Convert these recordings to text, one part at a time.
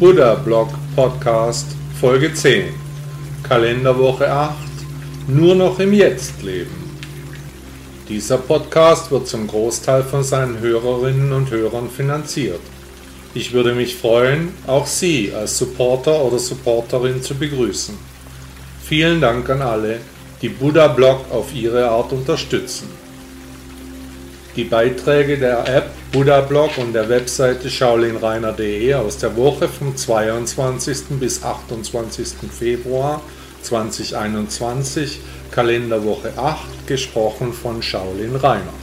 Buddha Blog Podcast Folge 10 Kalenderwoche 8 Nur noch im Jetzt leben. Dieser Podcast wird zum Großteil von seinen Hörerinnen und Hörern finanziert. Ich würde mich freuen, auch Sie als Supporter oder Supporterin zu begrüßen. Vielen Dank an alle, die Buddha Blog auf ihre Art unterstützen. Die Beiträge der App Buddha Blog und der Webseite schaulinreiner.de aus der Woche vom 22. bis 28. Februar 2021, Kalenderwoche 8, gesprochen von Shaolin Reiner.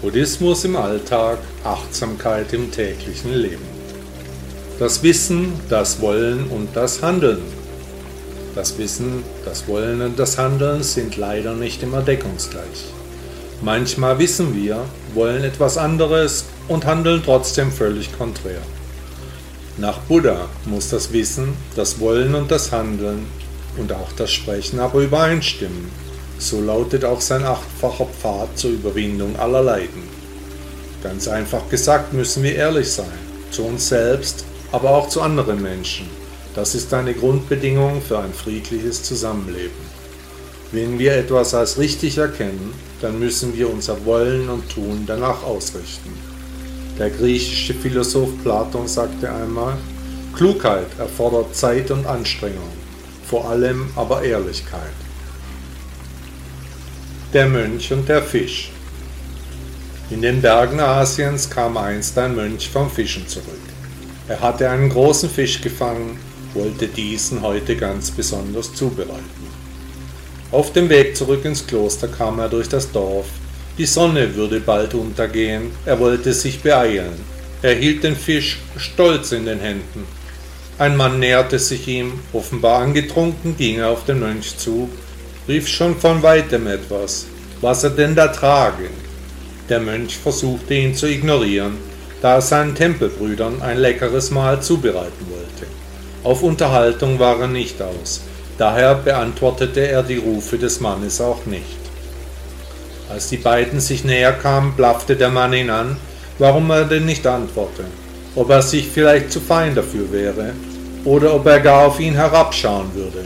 Buddhismus im Alltag, Achtsamkeit im täglichen Leben. Das Wissen, das Wollen und das Handeln. Das Wissen, das Wollen und das Handeln sind leider nicht immer deckungsgleich. Manchmal wissen wir, wollen etwas anderes und handeln trotzdem völlig konträr. Nach Buddha muss das Wissen, das Wollen und das Handeln und auch das Sprechen aber übereinstimmen. So lautet auch sein achtfacher Pfad zur Überwindung aller Leiden. Ganz einfach gesagt müssen wir ehrlich sein, zu uns selbst, aber auch zu anderen Menschen. Das ist eine Grundbedingung für ein friedliches Zusammenleben. Wenn wir etwas als richtig erkennen, dann müssen wir unser Wollen und Tun danach ausrichten. Der griechische Philosoph Platon sagte einmal, Klugheit erfordert Zeit und Anstrengung, vor allem aber Ehrlichkeit. Der Mönch und der Fisch In den Bergen Asiens kam einst ein Mönch vom Fischen zurück. Er hatte einen großen Fisch gefangen, wollte diesen heute ganz besonders zubereiten. Auf dem Weg zurück ins Kloster kam er durch das Dorf. Die Sonne würde bald untergehen, er wollte sich beeilen. Er hielt den Fisch stolz in den Händen. Ein Mann näherte sich ihm, offenbar angetrunken ging er auf den Mönch zu, rief schon von weitem etwas, was er denn da trage. Der Mönch versuchte ihn zu ignorieren, da er seinen Tempelbrüdern ein leckeres Mahl zubereiten wollte. Auf Unterhaltung war er nicht aus, Daher beantwortete er die Rufe des Mannes auch nicht. Als die beiden sich näher kamen, blaffte der Mann ihn an, warum er denn nicht antworte, ob er sich vielleicht zu fein dafür wäre oder ob er gar auf ihn herabschauen würde.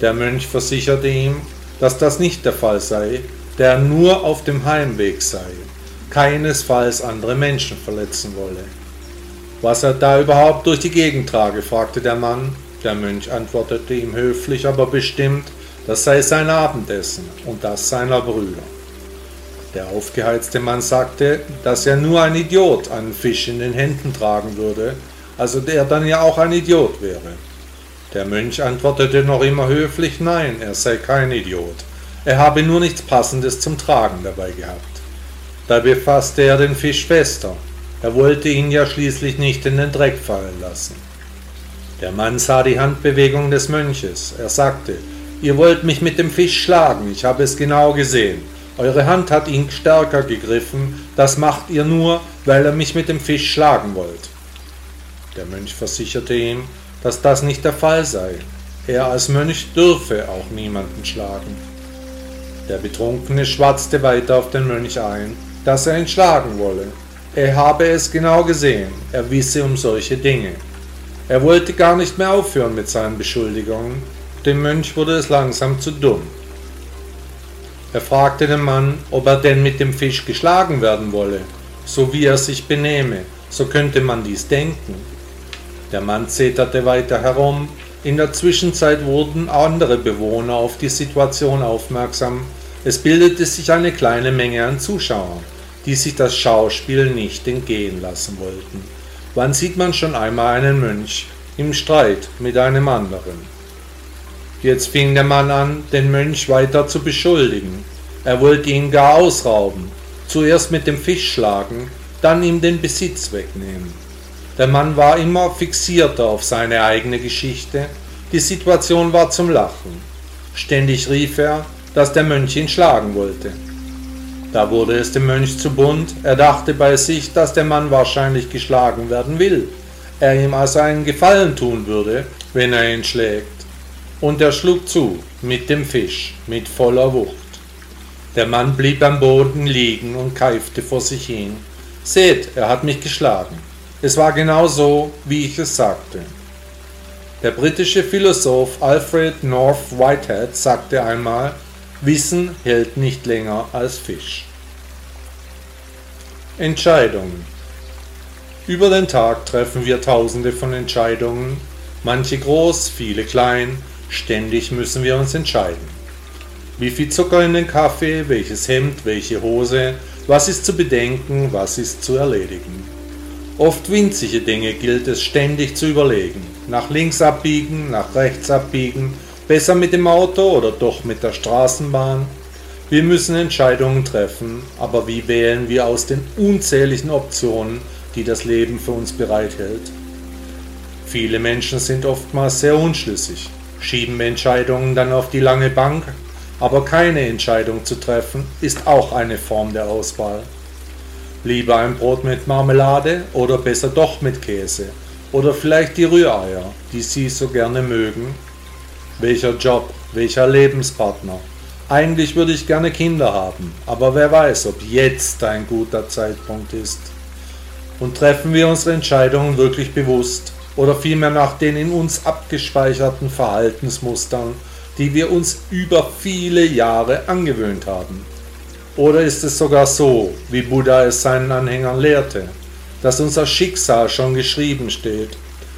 Der Mönch versicherte ihm, dass das nicht der Fall sei, der nur auf dem Heimweg sei, keinesfalls andere Menschen verletzen wolle. Was er da überhaupt durch die Gegend trage, fragte der Mann, der Mönch antwortete ihm höflich, aber bestimmt, das sei sein Abendessen und das seiner Brüder. Der aufgeheizte Mann sagte, dass er nur ein Idiot einen Fisch in den Händen tragen würde, also der dann ja auch ein Idiot wäre. Der Mönch antwortete noch immer höflich, nein, er sei kein Idiot. Er habe nur nichts Passendes zum Tragen dabei gehabt. Da befasste er den Fisch fester. Er wollte ihn ja schließlich nicht in den Dreck fallen lassen. Der Mann sah die Handbewegung des Mönches. Er sagte, Ihr wollt mich mit dem Fisch schlagen, ich habe es genau gesehen. Eure Hand hat ihn stärker gegriffen, das macht ihr nur, weil ihr mich mit dem Fisch schlagen wollt. Der Mönch versicherte ihm, dass das nicht der Fall sei. Er als Mönch dürfe auch niemanden schlagen. Der Betrunkene schwatzte weiter auf den Mönch ein, dass er ihn schlagen wolle. Er habe es genau gesehen, er wisse um solche Dinge. Er wollte gar nicht mehr aufhören mit seinen Beschuldigungen, dem Mönch wurde es langsam zu dumm. Er fragte den Mann, ob er denn mit dem Fisch geschlagen werden wolle, so wie er sich benehme, so könnte man dies denken. Der Mann zeterte weiter herum, in der Zwischenzeit wurden andere Bewohner auf die Situation aufmerksam, es bildete sich eine kleine Menge an Zuschauern, die sich das Schauspiel nicht entgehen lassen wollten. Wann sieht man schon einmal einen Mönch im Streit mit einem anderen? Jetzt fing der Mann an, den Mönch weiter zu beschuldigen. Er wollte ihn gar ausrauben, zuerst mit dem Fisch schlagen, dann ihm den Besitz wegnehmen. Der Mann war immer fixierter auf seine eigene Geschichte, die Situation war zum Lachen. Ständig rief er, dass der Mönch ihn schlagen wollte. Da wurde es dem Mönch zu bunt, er dachte bei sich, dass der Mann wahrscheinlich geschlagen werden will, er ihm also einen Gefallen tun würde, wenn er ihn schlägt. Und er schlug zu, mit dem Fisch, mit voller Wucht. Der Mann blieb am Boden liegen und keifte vor sich hin. Seht, er hat mich geschlagen. Es war genau so, wie ich es sagte. Der britische Philosoph Alfred North Whitehead sagte einmal, Wissen hält nicht länger als Fisch. Entscheidungen. Über den Tag treffen wir tausende von Entscheidungen, manche groß, viele klein, ständig müssen wir uns entscheiden. Wie viel Zucker in den Kaffee, welches Hemd, welche Hose, was ist zu bedenken, was ist zu erledigen. Oft winzige Dinge gilt es ständig zu überlegen. Nach links abbiegen, nach rechts abbiegen, besser mit dem Auto oder doch mit der Straßenbahn. Wir müssen Entscheidungen treffen, aber wie wählen wir aus den unzähligen Optionen, die das Leben für uns bereithält? Viele Menschen sind oftmals sehr unschlüssig, schieben Entscheidungen dann auf die lange Bank, aber keine Entscheidung zu treffen ist auch eine Form der Auswahl. Lieber ein Brot mit Marmelade oder besser doch mit Käse oder vielleicht die Rühreier, die Sie so gerne mögen welcher Job, welcher Lebenspartner. Eigentlich würde ich gerne Kinder haben, aber wer weiß, ob jetzt ein guter Zeitpunkt ist. Und treffen wir unsere Entscheidungen wirklich bewusst oder vielmehr nach den in uns abgespeicherten Verhaltensmustern, die wir uns über viele Jahre angewöhnt haben? Oder ist es sogar so, wie Buddha es seinen Anhängern lehrte, dass unser Schicksal schon geschrieben steht,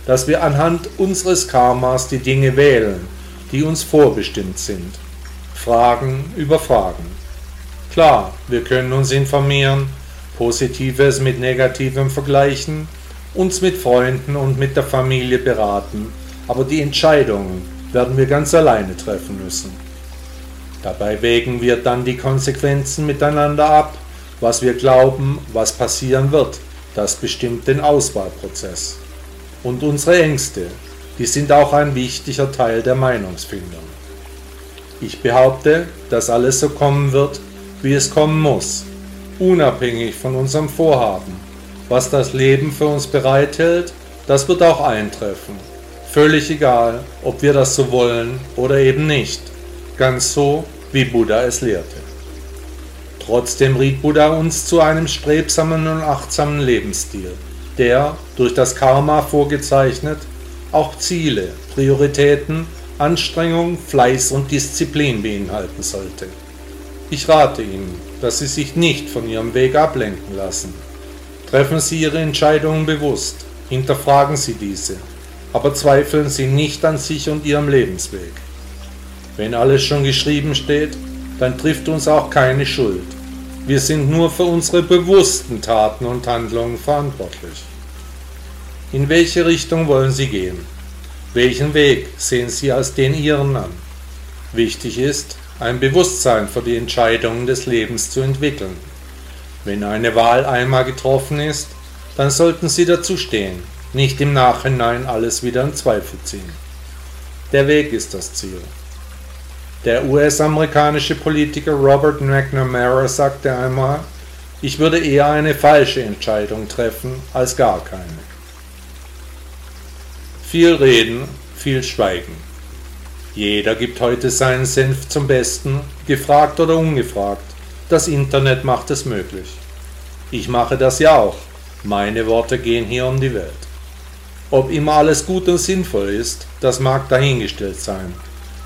dass wir anhand unseres Karmas die Dinge wählen die uns vorbestimmt sind. Fragen über Fragen. Klar, wir können uns informieren, Positives mit Negativem vergleichen, uns mit Freunden und mit der Familie beraten, aber die Entscheidungen werden wir ganz alleine treffen müssen. Dabei wägen wir dann die Konsequenzen miteinander ab, was wir glauben, was passieren wird, das bestimmt den Auswahlprozess. Und unsere Ängste, die sind auch ein wichtiger Teil der Meinungsfindung. Ich behaupte, dass alles so kommen wird, wie es kommen muss, unabhängig von unserem Vorhaben. Was das Leben für uns bereithält, das wird auch eintreffen. Völlig egal, ob wir das so wollen oder eben nicht. Ganz so, wie Buddha es lehrte. Trotzdem riet Buddha uns zu einem strebsamen und achtsamen Lebensstil, der, durch das Karma vorgezeichnet, auch Ziele, Prioritäten, Anstrengung, Fleiß und Disziplin beinhalten sollte. Ich rate Ihnen, dass Sie sich nicht von Ihrem Weg ablenken lassen. Treffen Sie Ihre Entscheidungen bewusst, hinterfragen Sie diese, aber zweifeln Sie nicht an sich und Ihrem Lebensweg. Wenn alles schon geschrieben steht, dann trifft uns auch keine Schuld. Wir sind nur für unsere bewussten Taten und Handlungen verantwortlich. In welche Richtung wollen Sie gehen? Welchen Weg sehen Sie als den Ihren an? Wichtig ist, ein Bewusstsein für die Entscheidungen des Lebens zu entwickeln. Wenn eine Wahl einmal getroffen ist, dann sollten Sie dazu stehen, nicht im Nachhinein alles wieder in Zweifel ziehen. Der Weg ist das Ziel. Der US-amerikanische Politiker Robert McNamara sagte einmal, ich würde eher eine falsche Entscheidung treffen als gar keine. Viel reden, viel schweigen. Jeder gibt heute seinen Senf zum Besten, gefragt oder ungefragt. Das Internet macht es möglich. Ich mache das ja auch. Meine Worte gehen hier um die Welt. Ob immer alles gut und sinnvoll ist, das mag dahingestellt sein.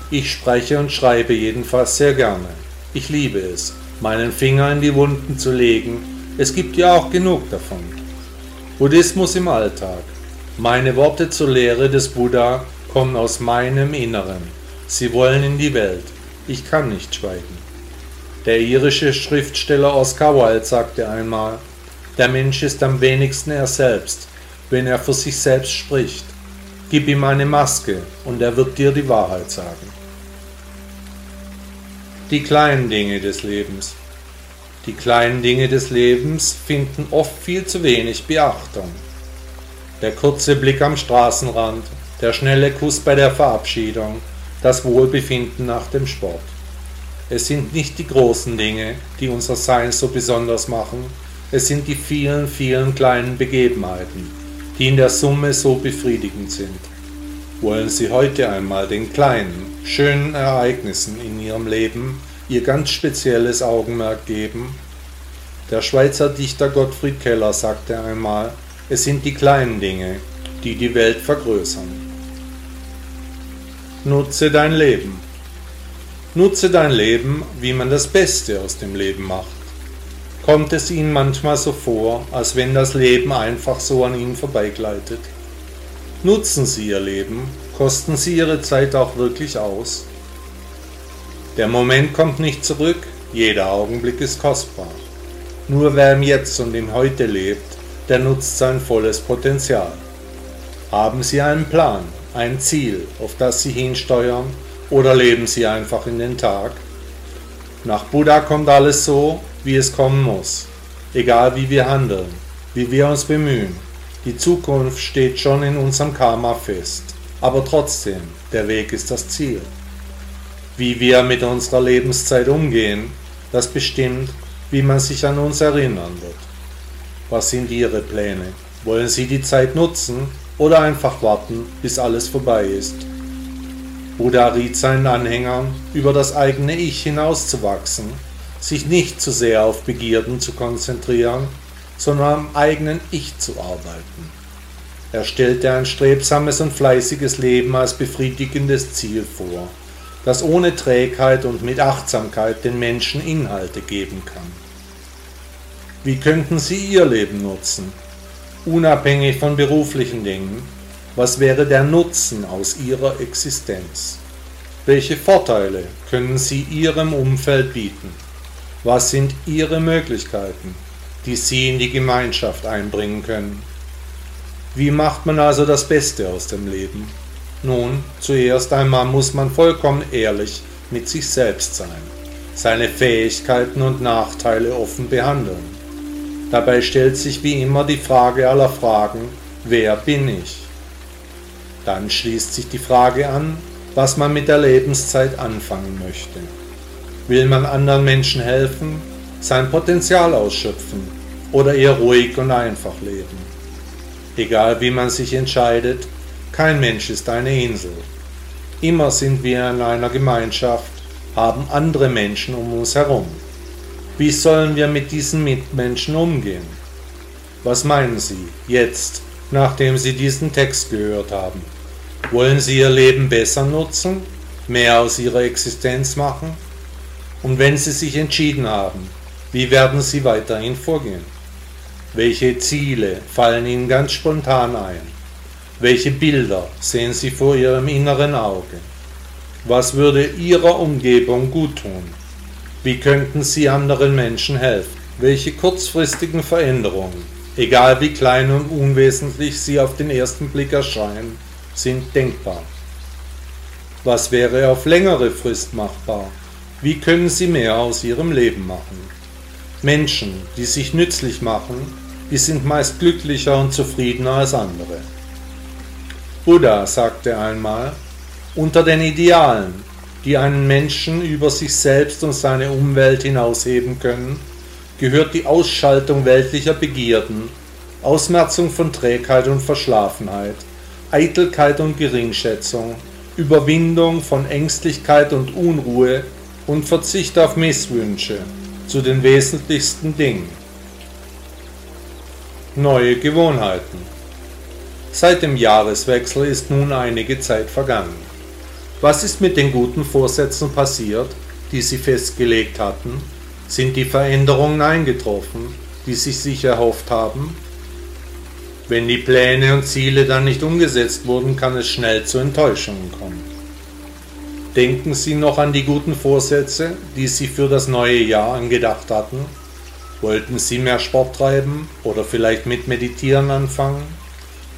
Ich spreche und schreibe jedenfalls sehr gerne. Ich liebe es, meinen Finger in die Wunden zu legen. Es gibt ja auch genug davon. Buddhismus im Alltag. Meine Worte zur Lehre des Buddha kommen aus meinem Inneren. Sie wollen in die Welt. Ich kann nicht schweigen. Der irische Schriftsteller Oscar Wilde sagte einmal, der Mensch ist am wenigsten er selbst, wenn er für sich selbst spricht. Gib ihm eine Maske und er wird dir die Wahrheit sagen. Die kleinen Dinge des Lebens. Die kleinen Dinge des Lebens finden oft viel zu wenig Beachtung der kurze Blick am Straßenrand, der schnelle Kuss bei der Verabschiedung, das Wohlbefinden nach dem Sport. Es sind nicht die großen Dinge, die unser Sein so besonders machen, es sind die vielen, vielen kleinen Begebenheiten, die in der Summe so befriedigend sind. Wollen Sie heute einmal den kleinen, schönen Ereignissen in Ihrem Leben Ihr ganz spezielles Augenmerk geben? Der Schweizer Dichter Gottfried Keller sagte einmal, es sind die kleinen Dinge, die die Welt vergrößern. Nutze dein Leben. Nutze dein Leben, wie man das Beste aus dem Leben macht. Kommt es Ihnen manchmal so vor, als wenn das Leben einfach so an Ihnen vorbeigleitet? Nutzen Sie Ihr Leben, kosten Sie Ihre Zeit auch wirklich aus. Der Moment kommt nicht zurück, jeder Augenblick ist kostbar. Nur wer im Jetzt und im Heute lebt, der nutzt sein volles Potenzial. Haben Sie einen Plan, ein Ziel, auf das Sie hinsteuern, oder leben Sie einfach in den Tag? Nach Buddha kommt alles so, wie es kommen muss, egal wie wir handeln, wie wir uns bemühen. Die Zukunft steht schon in unserem Karma fest, aber trotzdem, der Weg ist das Ziel. Wie wir mit unserer Lebenszeit umgehen, das bestimmt, wie man sich an uns erinnern wird. Was sind Ihre Pläne? Wollen Sie die Zeit nutzen oder einfach warten, bis alles vorbei ist? Buddha riet seinen Anhängern, über das eigene Ich hinauszuwachsen, sich nicht zu sehr auf Begierden zu konzentrieren, sondern am eigenen Ich zu arbeiten. Er stellte ein strebsames und fleißiges Leben als befriedigendes Ziel vor, das ohne Trägheit und mit Achtsamkeit den Menschen Inhalte geben kann. Wie könnten Sie Ihr Leben nutzen? Unabhängig von beruflichen Dingen, was wäre der Nutzen aus Ihrer Existenz? Welche Vorteile können Sie Ihrem Umfeld bieten? Was sind Ihre Möglichkeiten, die Sie in die Gemeinschaft einbringen können? Wie macht man also das Beste aus dem Leben? Nun, zuerst einmal muss man vollkommen ehrlich mit sich selbst sein, seine Fähigkeiten und Nachteile offen behandeln. Dabei stellt sich wie immer die Frage aller Fragen, wer bin ich? Dann schließt sich die Frage an, was man mit der Lebenszeit anfangen möchte. Will man anderen Menschen helfen, sein Potenzial ausschöpfen oder eher ruhig und einfach leben? Egal wie man sich entscheidet, kein Mensch ist eine Insel. Immer sind wir in einer Gemeinschaft, haben andere Menschen um uns herum. Wie sollen wir mit diesen Mitmenschen umgehen? Was meinen Sie jetzt, nachdem Sie diesen Text gehört haben? Wollen Sie Ihr Leben besser nutzen, mehr aus Ihrer Existenz machen? Und wenn Sie sich entschieden haben, wie werden Sie weiterhin vorgehen? Welche Ziele fallen Ihnen ganz spontan ein? Welche Bilder sehen Sie vor Ihrem inneren Auge? Was würde Ihrer Umgebung gut tun? Wie könnten Sie anderen Menschen helfen? Welche kurzfristigen Veränderungen, egal wie klein und unwesentlich sie auf den ersten Blick erscheinen, sind denkbar? Was wäre auf längere Frist machbar? Wie können Sie mehr aus Ihrem Leben machen? Menschen, die sich nützlich machen, die sind meist glücklicher und zufriedener als andere. Buddha sagte einmal, unter den Idealen, die einen Menschen über sich selbst und seine Umwelt hinausheben können, gehört die Ausschaltung weltlicher Begierden, Ausmerzung von Trägheit und Verschlafenheit, Eitelkeit und Geringschätzung, Überwindung von Ängstlichkeit und Unruhe und Verzicht auf Misswünsche zu den wesentlichsten Dingen. Neue Gewohnheiten Seit dem Jahreswechsel ist nun einige Zeit vergangen. Was ist mit den guten Vorsätzen passiert, die Sie festgelegt hatten? Sind die Veränderungen eingetroffen, die Sie sich erhofft haben? Wenn die Pläne und Ziele dann nicht umgesetzt wurden, kann es schnell zu Enttäuschungen kommen. Denken Sie noch an die guten Vorsätze, die Sie für das neue Jahr angedacht hatten? Wollten Sie mehr Sport treiben oder vielleicht mit Meditieren anfangen?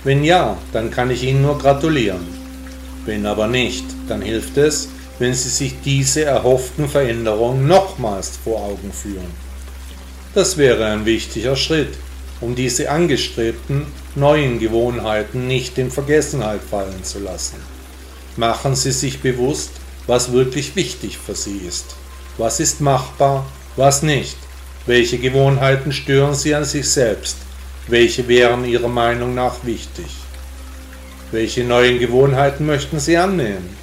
Wenn ja, dann kann ich Ihnen nur gratulieren. Wenn aber nicht, dann hilft es, wenn Sie sich diese erhofften Veränderungen nochmals vor Augen führen. Das wäre ein wichtiger Schritt, um diese angestrebten neuen Gewohnheiten nicht in Vergessenheit fallen zu lassen. Machen Sie sich bewusst, was wirklich wichtig für Sie ist. Was ist machbar, was nicht. Welche Gewohnheiten stören Sie an sich selbst? Welche wären Ihrer Meinung nach wichtig? Welche neuen Gewohnheiten möchten Sie annehmen?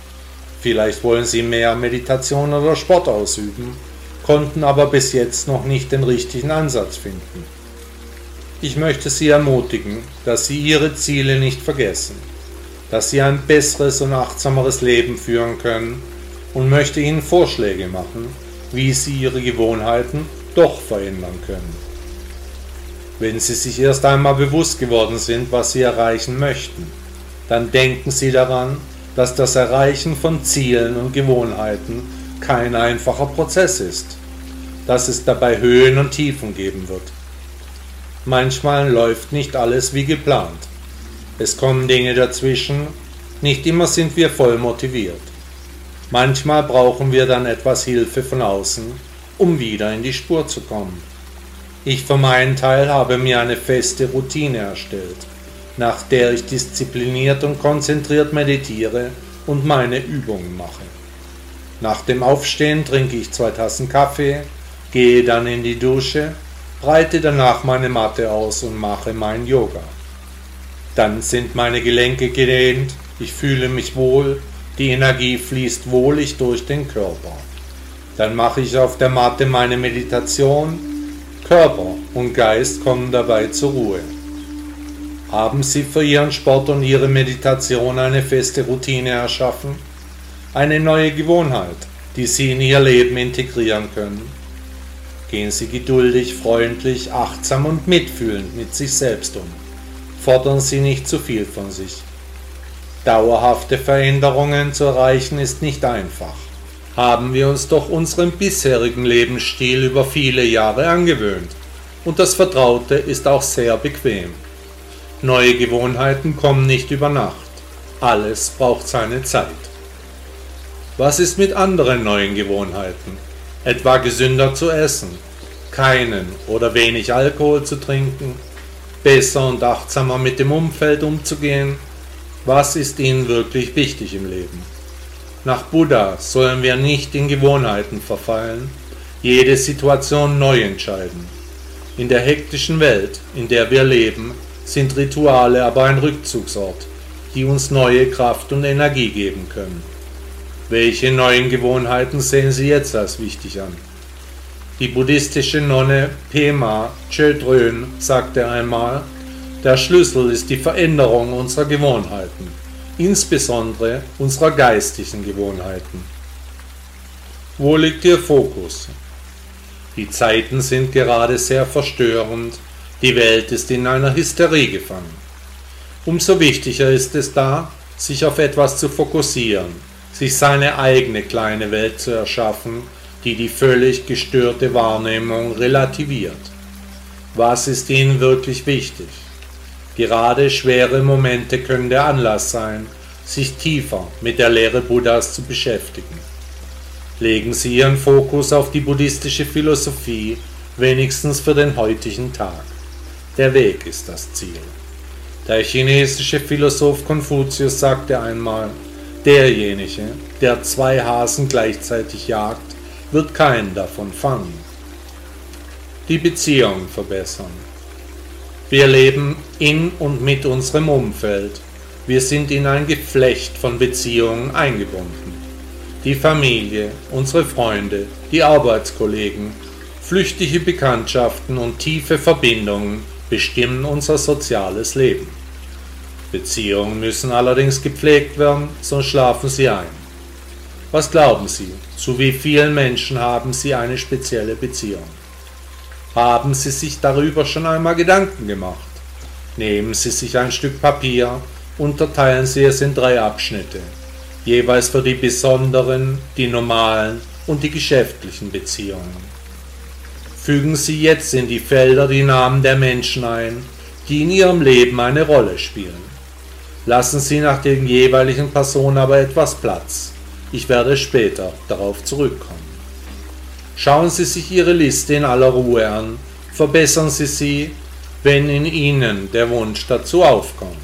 Vielleicht wollen Sie mehr Meditation oder Sport ausüben, konnten aber bis jetzt noch nicht den richtigen Ansatz finden. Ich möchte Sie ermutigen, dass Sie Ihre Ziele nicht vergessen, dass Sie ein besseres und achtsameres Leben führen können und möchte Ihnen Vorschläge machen, wie Sie Ihre Gewohnheiten doch verändern können. Wenn Sie sich erst einmal bewusst geworden sind, was Sie erreichen möchten, dann denken Sie daran, dass das Erreichen von Zielen und Gewohnheiten kein einfacher Prozess ist, dass es dabei Höhen und Tiefen geben wird. Manchmal läuft nicht alles wie geplant. Es kommen Dinge dazwischen, nicht immer sind wir voll motiviert. Manchmal brauchen wir dann etwas Hilfe von außen, um wieder in die Spur zu kommen. Ich für meinen Teil habe mir eine feste Routine erstellt, nach der ich diszipliniert und konzentriert meditiere und meine Übungen mache. Nach dem Aufstehen trinke ich zwei Tassen Kaffee, gehe dann in die Dusche, breite danach meine Matte aus und mache mein Yoga. Dann sind meine Gelenke gedehnt, ich fühle mich wohl, die Energie fließt wohlig durch den Körper. Dann mache ich auf der Matte meine Meditation, Körper und Geist kommen dabei zur Ruhe. Haben Sie für Ihren Sport und Ihre Meditation eine feste Routine erschaffen? Eine neue Gewohnheit, die Sie in Ihr Leben integrieren können? Gehen Sie geduldig, freundlich, achtsam und mitfühlend mit sich selbst um. Fordern Sie nicht zu viel von sich. Dauerhafte Veränderungen zu erreichen ist nicht einfach. Haben wir uns doch unseren bisherigen Lebensstil über viele Jahre angewöhnt. Und das Vertraute ist auch sehr bequem. Neue Gewohnheiten kommen nicht über Nacht. Alles braucht seine Zeit. Was ist mit anderen neuen Gewohnheiten? Etwa gesünder zu essen, keinen oder wenig Alkohol zu trinken, besser und achtsamer mit dem Umfeld umzugehen. Was ist Ihnen wirklich wichtig im Leben? Nach Buddha sollen wir nicht in Gewohnheiten verfallen, jede Situation neu entscheiden. In der hektischen Welt, in der wir leben, sind Rituale aber ein Rückzugsort, die uns neue Kraft und Energie geben können. Welche neuen Gewohnheiten sehen Sie jetzt als wichtig an? Die buddhistische Nonne Pema Chödrön sagte einmal, der Schlüssel ist die Veränderung unserer Gewohnheiten, insbesondere unserer geistigen Gewohnheiten. Wo liegt Ihr Fokus? Die Zeiten sind gerade sehr verstörend die Welt ist in einer Hysterie gefangen. Umso wichtiger ist es da, sich auf etwas zu fokussieren, sich seine eigene kleine Welt zu erschaffen, die die völlig gestörte Wahrnehmung relativiert. Was ist Ihnen wirklich wichtig? Gerade schwere Momente können der Anlass sein, sich tiefer mit der Lehre Buddhas zu beschäftigen. Legen Sie Ihren Fokus auf die buddhistische Philosophie, wenigstens für den heutigen Tag. Der Weg ist das Ziel. Der chinesische Philosoph Konfuzius sagte einmal, derjenige, der zwei Hasen gleichzeitig jagt, wird keinen davon fangen. Die Beziehung verbessern. Wir leben in und mit unserem Umfeld. Wir sind in ein Geflecht von Beziehungen eingebunden. Die Familie, unsere Freunde, die Arbeitskollegen, flüchtige Bekanntschaften und tiefe Verbindungen bestimmen unser soziales Leben. Beziehungen müssen allerdings gepflegt werden, sonst schlafen sie ein. Was glauben Sie, zu wie vielen Menschen haben Sie eine spezielle Beziehung? Haben Sie sich darüber schon einmal Gedanken gemacht? Nehmen Sie sich ein Stück Papier, unterteilen Sie es in drei Abschnitte, jeweils für die besonderen, die normalen und die geschäftlichen Beziehungen. Fügen Sie jetzt in die Felder die Namen der Menschen ein, die in Ihrem Leben eine Rolle spielen. Lassen Sie nach den jeweiligen Personen aber etwas Platz. Ich werde später darauf zurückkommen. Schauen Sie sich Ihre Liste in aller Ruhe an, verbessern Sie sie, wenn in Ihnen der Wunsch dazu aufkommt.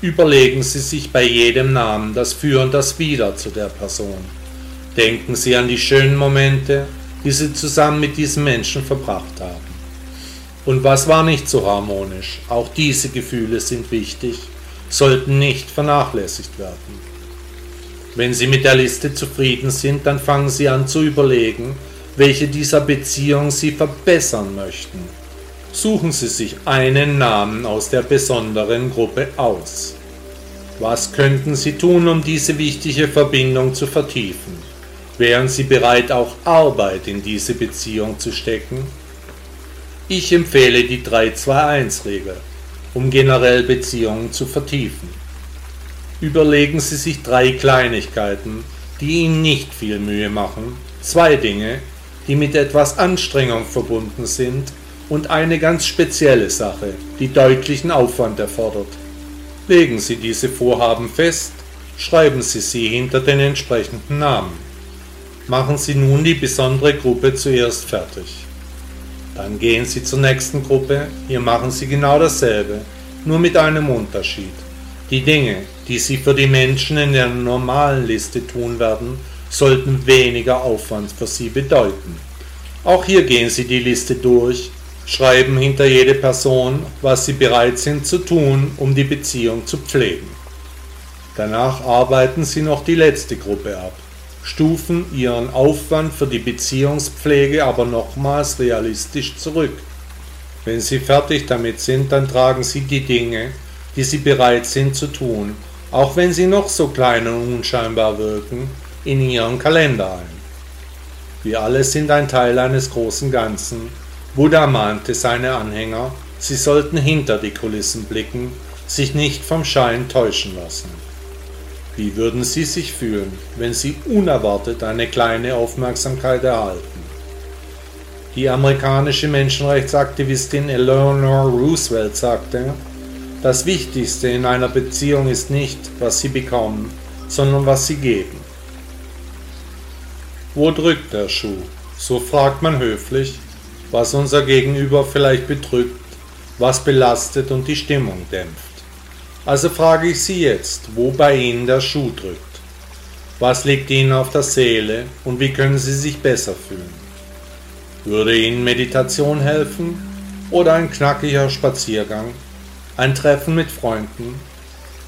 Überlegen Sie sich bei jedem Namen das Für und das Wider zu der Person. Denken Sie an die schönen Momente, die sie zusammen mit diesem Menschen verbracht haben. Und was war nicht so harmonisch? Auch diese Gefühle sind wichtig, sollten nicht vernachlässigt werden. Wenn Sie mit der Liste zufrieden sind, dann fangen Sie an zu überlegen, welche dieser Beziehungen Sie verbessern möchten. Suchen Sie sich einen Namen aus der besonderen Gruppe aus. Was könnten Sie tun, um diese wichtige Verbindung zu vertiefen? Wären Sie bereit, auch Arbeit in diese Beziehung zu stecken? Ich empfehle die 3-2-1-Regel, um generell Beziehungen zu vertiefen. Überlegen Sie sich drei Kleinigkeiten, die Ihnen nicht viel Mühe machen, zwei Dinge, die mit etwas Anstrengung verbunden sind und eine ganz spezielle Sache, die deutlichen Aufwand erfordert. Legen Sie diese Vorhaben fest, schreiben Sie sie hinter den entsprechenden Namen. Machen Sie nun die besondere Gruppe zuerst fertig. Dann gehen Sie zur nächsten Gruppe, hier machen Sie genau dasselbe, nur mit einem Unterschied. Die Dinge, die Sie für die Menschen in der normalen Liste tun werden, sollten weniger Aufwand für Sie bedeuten. Auch hier gehen Sie die Liste durch schreiben hinter jede Person, was sie bereit sind zu tun, um die Beziehung zu pflegen. Danach arbeiten sie noch die letzte Gruppe ab, stufen ihren Aufwand für die Beziehungspflege aber nochmals realistisch zurück. Wenn sie fertig damit sind, dann tragen sie die Dinge, die sie bereit sind zu tun, auch wenn sie noch so klein und unscheinbar wirken, in ihren Kalender ein. Wir alle sind ein Teil eines großen Ganzen Buddha mahnte seine Anhänger, sie sollten hinter die Kulissen blicken, sich nicht vom Schein täuschen lassen. Wie würden Sie sich fühlen, wenn Sie unerwartet eine kleine Aufmerksamkeit erhalten? Die amerikanische Menschenrechtsaktivistin Eleanor Roosevelt sagte, das Wichtigste in einer Beziehung ist nicht, was Sie bekommen, sondern was Sie geben. Wo drückt der Schuh? So fragt man höflich, was unser Gegenüber vielleicht bedrückt, was belastet und die Stimmung dämpft. Also frage ich Sie jetzt, wo bei Ihnen der Schuh drückt. Was liegt Ihnen auf der Seele und wie können Sie sich besser fühlen? Würde Ihnen Meditation helfen oder ein knackiger Spaziergang, ein Treffen mit Freunden?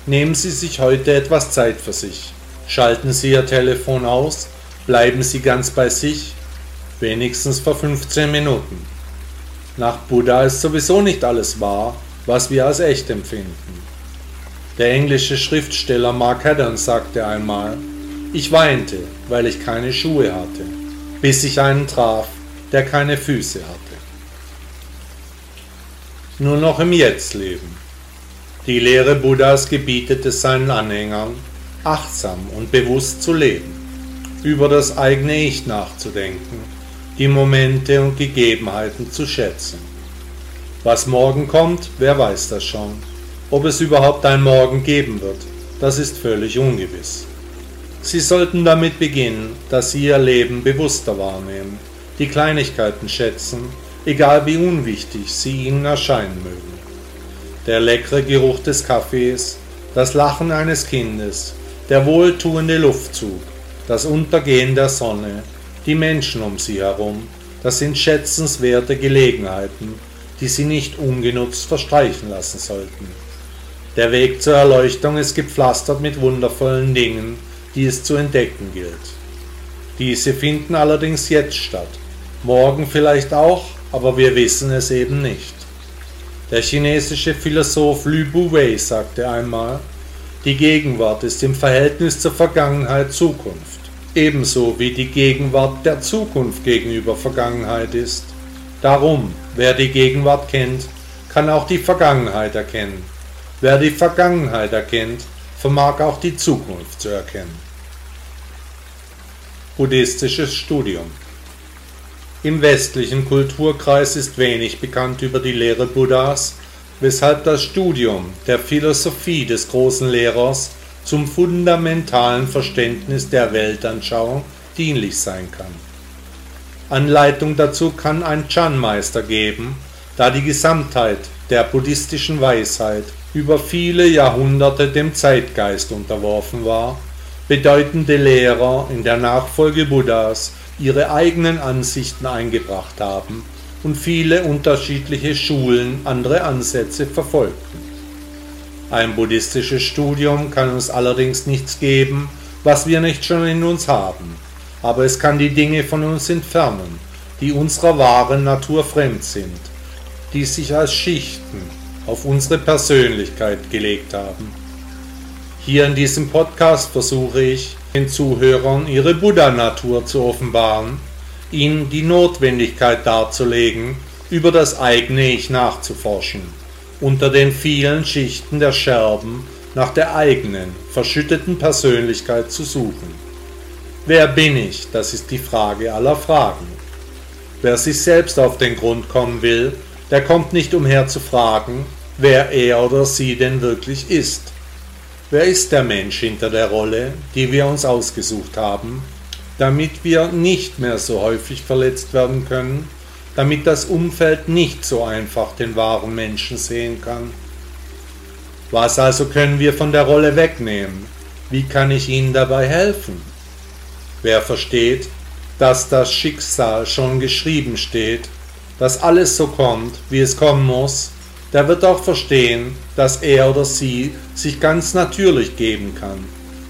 Nehmen Sie sich heute etwas Zeit für sich. Schalten Sie Ihr Telefon aus, bleiben Sie ganz bei sich wenigstens vor 15 Minuten. Nach Buddha ist sowieso nicht alles wahr, was wir als echt empfinden. Der englische Schriftsteller Mark Haddon sagte einmal, ich weinte, weil ich keine Schuhe hatte, bis ich einen traf, der keine Füße hatte. Nur noch im Jetzt leben. Die Lehre Buddhas gebietet es seinen Anhängern, achtsam und bewusst zu leben, über das eigene Ich nachzudenken die Momente und Gegebenheiten zu schätzen. Was morgen kommt, wer weiß das schon. Ob es überhaupt ein Morgen geben wird, das ist völlig ungewiss. Sie sollten damit beginnen, dass Sie Ihr Leben bewusster wahrnehmen, die Kleinigkeiten schätzen, egal wie unwichtig sie Ihnen erscheinen mögen. Der leckere Geruch des Kaffees, das Lachen eines Kindes, der wohltuende Luftzug, das Untergehen der Sonne, die Menschen um sie herum, das sind schätzenswerte Gelegenheiten, die sie nicht ungenutzt verstreichen lassen sollten. Der Weg zur Erleuchtung ist gepflastert mit wundervollen Dingen, die es zu entdecken gilt. Diese finden allerdings jetzt statt, morgen vielleicht auch, aber wir wissen es eben nicht. Der chinesische Philosoph Lü Buwei sagte einmal, die Gegenwart ist im Verhältnis zur Vergangenheit Zukunft ebenso wie die Gegenwart der Zukunft gegenüber Vergangenheit ist. Darum, wer die Gegenwart kennt, kann auch die Vergangenheit erkennen. Wer die Vergangenheit erkennt, vermag auch die Zukunft zu erkennen. Buddhistisches Studium Im westlichen Kulturkreis ist wenig bekannt über die Lehre Buddhas, weshalb das Studium der Philosophie des großen Lehrers zum fundamentalen Verständnis der Weltanschauung dienlich sein kann. Anleitung dazu kann ein Chan-Meister geben, da die Gesamtheit der buddhistischen Weisheit über viele Jahrhunderte dem Zeitgeist unterworfen war, bedeutende Lehrer in der Nachfolge Buddhas ihre eigenen Ansichten eingebracht haben und viele unterschiedliche Schulen andere Ansätze verfolgten. Ein buddhistisches Studium kann uns allerdings nichts geben, was wir nicht schon in uns haben, aber es kann die Dinge von uns entfernen, die unserer wahren Natur fremd sind, die sich als Schichten auf unsere Persönlichkeit gelegt haben. Hier in diesem Podcast versuche ich, den Zuhörern ihre Buddha-Natur zu offenbaren, ihnen die Notwendigkeit darzulegen, über das eigene Ich nachzuforschen, unter den vielen Schichten der Scherben nach der eigenen, verschütteten Persönlichkeit zu suchen. Wer bin ich? Das ist die Frage aller Fragen. Wer sich selbst auf den Grund kommen will, der kommt nicht umher zu fragen, wer er oder sie denn wirklich ist. Wer ist der Mensch hinter der Rolle, die wir uns ausgesucht haben, damit wir nicht mehr so häufig verletzt werden können, damit das Umfeld nicht so einfach den wahren Menschen sehen kann? Was also können wir von der Rolle wegnehmen? Wie kann ich Ihnen dabei helfen? Wer versteht, dass das Schicksal schon geschrieben steht, dass alles so kommt, wie es kommen muss, der wird auch verstehen, dass er oder sie sich ganz natürlich geben kann,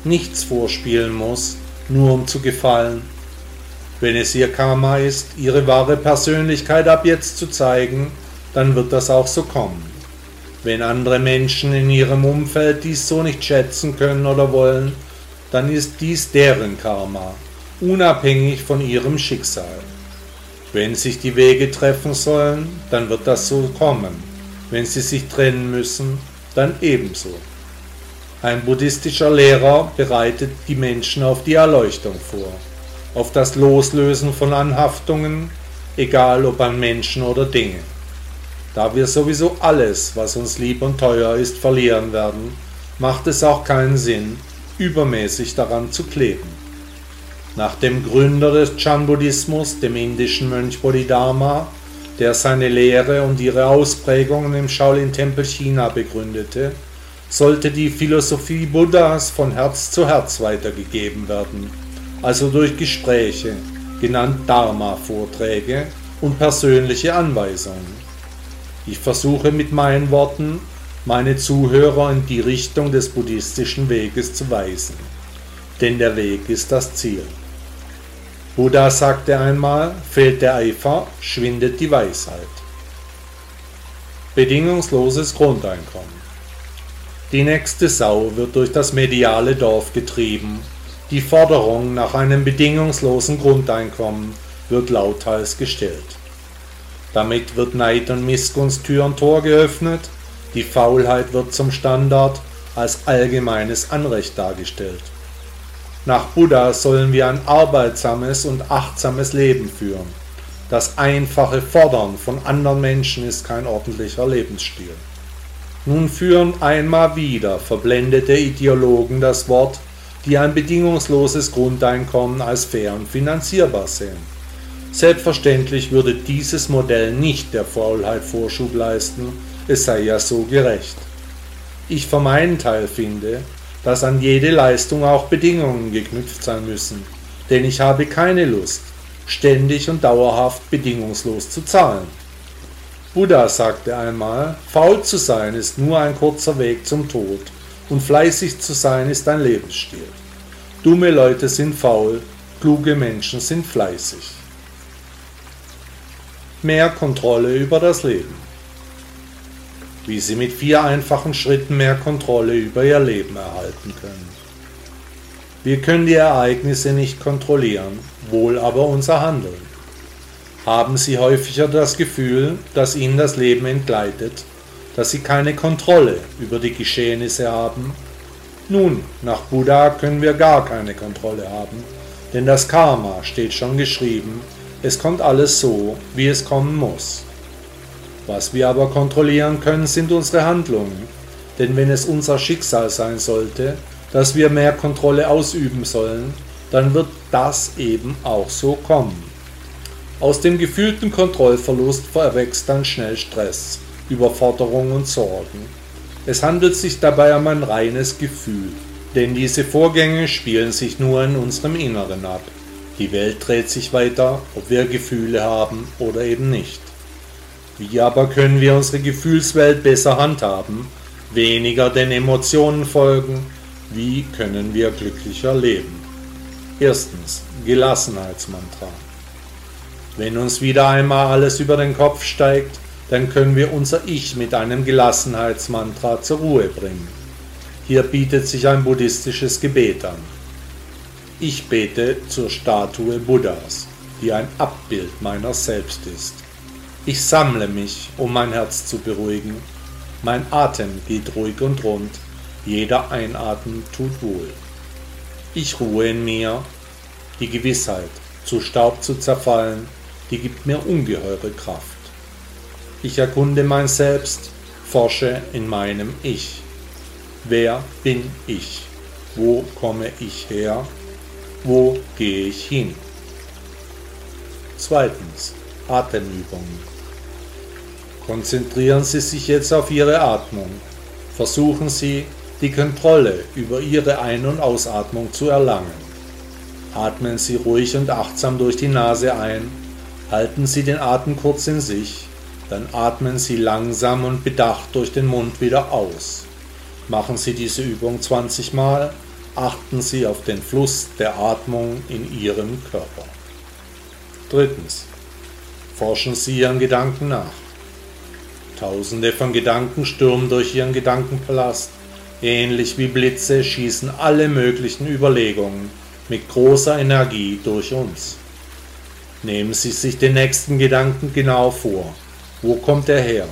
nichts vorspielen muss, nur um zu gefallen. Wenn es ihr Karma ist, ihre wahre Persönlichkeit ab jetzt zu zeigen, dann wird das auch so kommen. Wenn andere Menschen in ihrem Umfeld dies so nicht schätzen können oder wollen, dann ist dies deren Karma, unabhängig von ihrem Schicksal. Wenn sich die Wege treffen sollen, dann wird das so kommen. Wenn sie sich trennen müssen, dann ebenso. Ein buddhistischer Lehrer bereitet die Menschen auf die Erleuchtung vor, auf das Loslösen von Anhaftungen, egal ob an Menschen oder Dinge. Da wir sowieso alles, was uns lieb und teuer ist, verlieren werden, macht es auch keinen Sinn, übermäßig daran zu kleben. Nach dem Gründer des Chan-Buddhismus, dem indischen Mönch Bodhidharma, der seine Lehre und ihre Ausprägungen im Shaolin-Tempel China begründete, sollte die Philosophie Buddhas von Herz zu Herz weitergegeben werden, also durch Gespräche, genannt Dharma-Vorträge und persönliche Anweisungen. Ich versuche mit meinen Worten, meine Zuhörer in die Richtung des buddhistischen Weges zu weisen, denn der Weg ist das Ziel. Buddha sagte einmal, fehlt der Eifer, schwindet die Weisheit. Bedingungsloses Grundeinkommen. Die nächste Sau wird durch das mediale Dorf getrieben. Die Forderung nach einem bedingungslosen Grundeinkommen wird lauthals gestellt. Damit wird Neid und Missgunst Tür und Tor geöffnet, die Faulheit wird zum Standard als allgemeines Anrecht dargestellt. Nach Buddha sollen wir ein arbeitsames und achtsames Leben führen. Das einfache Fordern von anderen Menschen ist kein ordentlicher Lebensstil. Nun führen einmal wieder verblendete Ideologen das Wort, die ein bedingungsloses Grundeinkommen als fair und finanzierbar sehen. Selbstverständlich würde dieses Modell nicht der Faulheit Vorschub leisten, es sei ja so gerecht. Ich für meinen Teil finde, dass an jede Leistung auch Bedingungen geknüpft sein müssen, denn ich habe keine Lust, ständig und dauerhaft bedingungslos zu zahlen. Buddha sagte einmal, faul zu sein ist nur ein kurzer Weg zum Tod und fleißig zu sein ist ein Lebensstil. Dumme Leute sind faul, kluge Menschen sind fleißig. Mehr Kontrolle über das Leben wie sie mit vier einfachen Schritten mehr Kontrolle über ihr Leben erhalten können. Wir können die Ereignisse nicht kontrollieren, wohl aber unser Handeln. Haben Sie häufiger das Gefühl, dass Ihnen das Leben entgleitet, dass Sie keine Kontrolle über die Geschehnisse haben? Nun, nach Buddha können wir gar keine Kontrolle haben, denn das Karma steht schon geschrieben, es kommt alles so, wie es kommen muss. Was wir aber kontrollieren können, sind unsere Handlungen. Denn wenn es unser Schicksal sein sollte, dass wir mehr Kontrolle ausüben sollen, dann wird das eben auch so kommen. Aus dem gefühlten Kontrollverlust erwächst dann schnell Stress, Überforderung und Sorgen. Es handelt sich dabei um ein reines Gefühl, denn diese Vorgänge spielen sich nur in unserem Inneren ab. Die Welt dreht sich weiter, ob wir Gefühle haben oder eben nicht. Wie aber können wir unsere Gefühlswelt besser handhaben, weniger den Emotionen folgen? Wie können wir glücklicher leben? Erstens Gelassenheitsmantra. Wenn uns wieder einmal alles über den Kopf steigt, dann können wir unser Ich mit einem Gelassenheitsmantra zur Ruhe bringen. Hier bietet sich ein buddhistisches Gebet an. Ich bete zur Statue Buddhas, die ein Abbild meiner selbst ist. Ich sammle mich, um mein Herz zu beruhigen. Mein Atem geht ruhig und rund, jeder Einatmen tut wohl. Ich ruhe in mir, die Gewissheit, zu Staub zu zerfallen, die gibt mir ungeheure Kraft. Ich erkunde mein Selbst, forsche in meinem Ich. Wer bin ich? Wo komme ich her? Wo gehe ich hin? Zweitens. Atemübungen. Konzentrieren Sie sich jetzt auf Ihre Atmung. Versuchen Sie, die Kontrolle über Ihre Ein- und Ausatmung zu erlangen. Atmen Sie ruhig und achtsam durch die Nase ein, halten Sie den Atem kurz in sich, dann atmen Sie langsam und bedacht durch den Mund wieder aus. Machen Sie diese Übung 20 Mal, achten Sie auf den Fluss der Atmung in Ihrem Körper. Drittens. Forschen Sie Ihren Gedanken nach. Tausende von Gedanken stürmen durch Ihren Gedankenpalast. Ähnlich wie Blitze schießen alle möglichen Überlegungen mit großer Energie durch uns. Nehmen Sie sich den nächsten Gedanken genau vor. Wo kommt er her?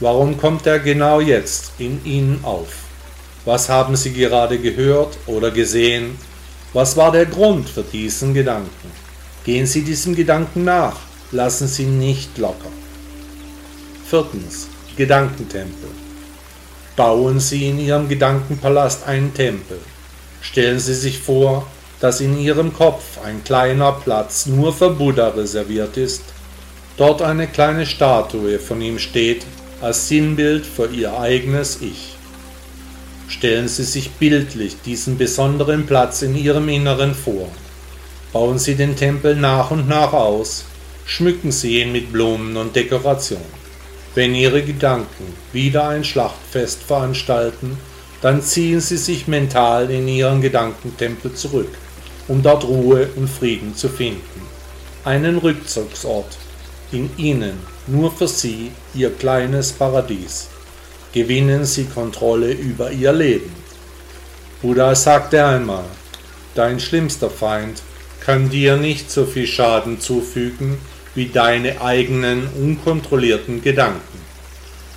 Warum kommt er genau jetzt in Ihnen auf? Was haben Sie gerade gehört oder gesehen? Was war der Grund für diesen Gedanken? Gehen Sie diesem Gedanken nach, lassen Sie nicht locker. Viertens. Gedankentempel. Bauen Sie in Ihrem Gedankenpalast einen Tempel. Stellen Sie sich vor, dass in Ihrem Kopf ein kleiner Platz nur für Buddha reserviert ist dort eine kleine Statue von ihm steht als Sinnbild für ihr eigenes Ich. Stellen Sie sich bildlich diesen besonderen Platz in Ihrem Inneren vor. Bauen Sie den Tempel nach und nach aus, schmücken Sie ihn mit Blumen und Dekoration. Wenn Ihre Gedanken wieder ein Schlachtfest veranstalten, dann ziehen Sie sich mental in Ihren Gedankentempel zurück, um dort Ruhe und Frieden zu finden. Einen Rückzugsort, in ihnen, nur für sie, ihr kleines Paradies. Gewinnen sie Kontrolle über ihr Leben. Buddha sagte einmal, dein schlimmster Feind kann dir nicht so viel Schaden zufügen wie deine eigenen unkontrollierten Gedanken.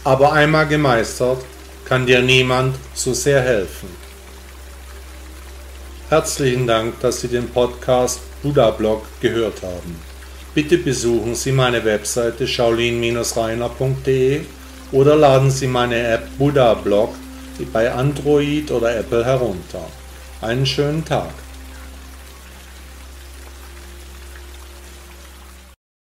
Aber einmal gemeistert kann dir niemand so sehr helfen. Herzlichen Dank, dass Sie den Podcast Buddha Blog gehört haben. Bitte besuchen Sie meine Webseite shaolin-reiner.de oder laden Sie meine App Buddha Blog bei Android oder Apple herunter. Einen schönen Tag.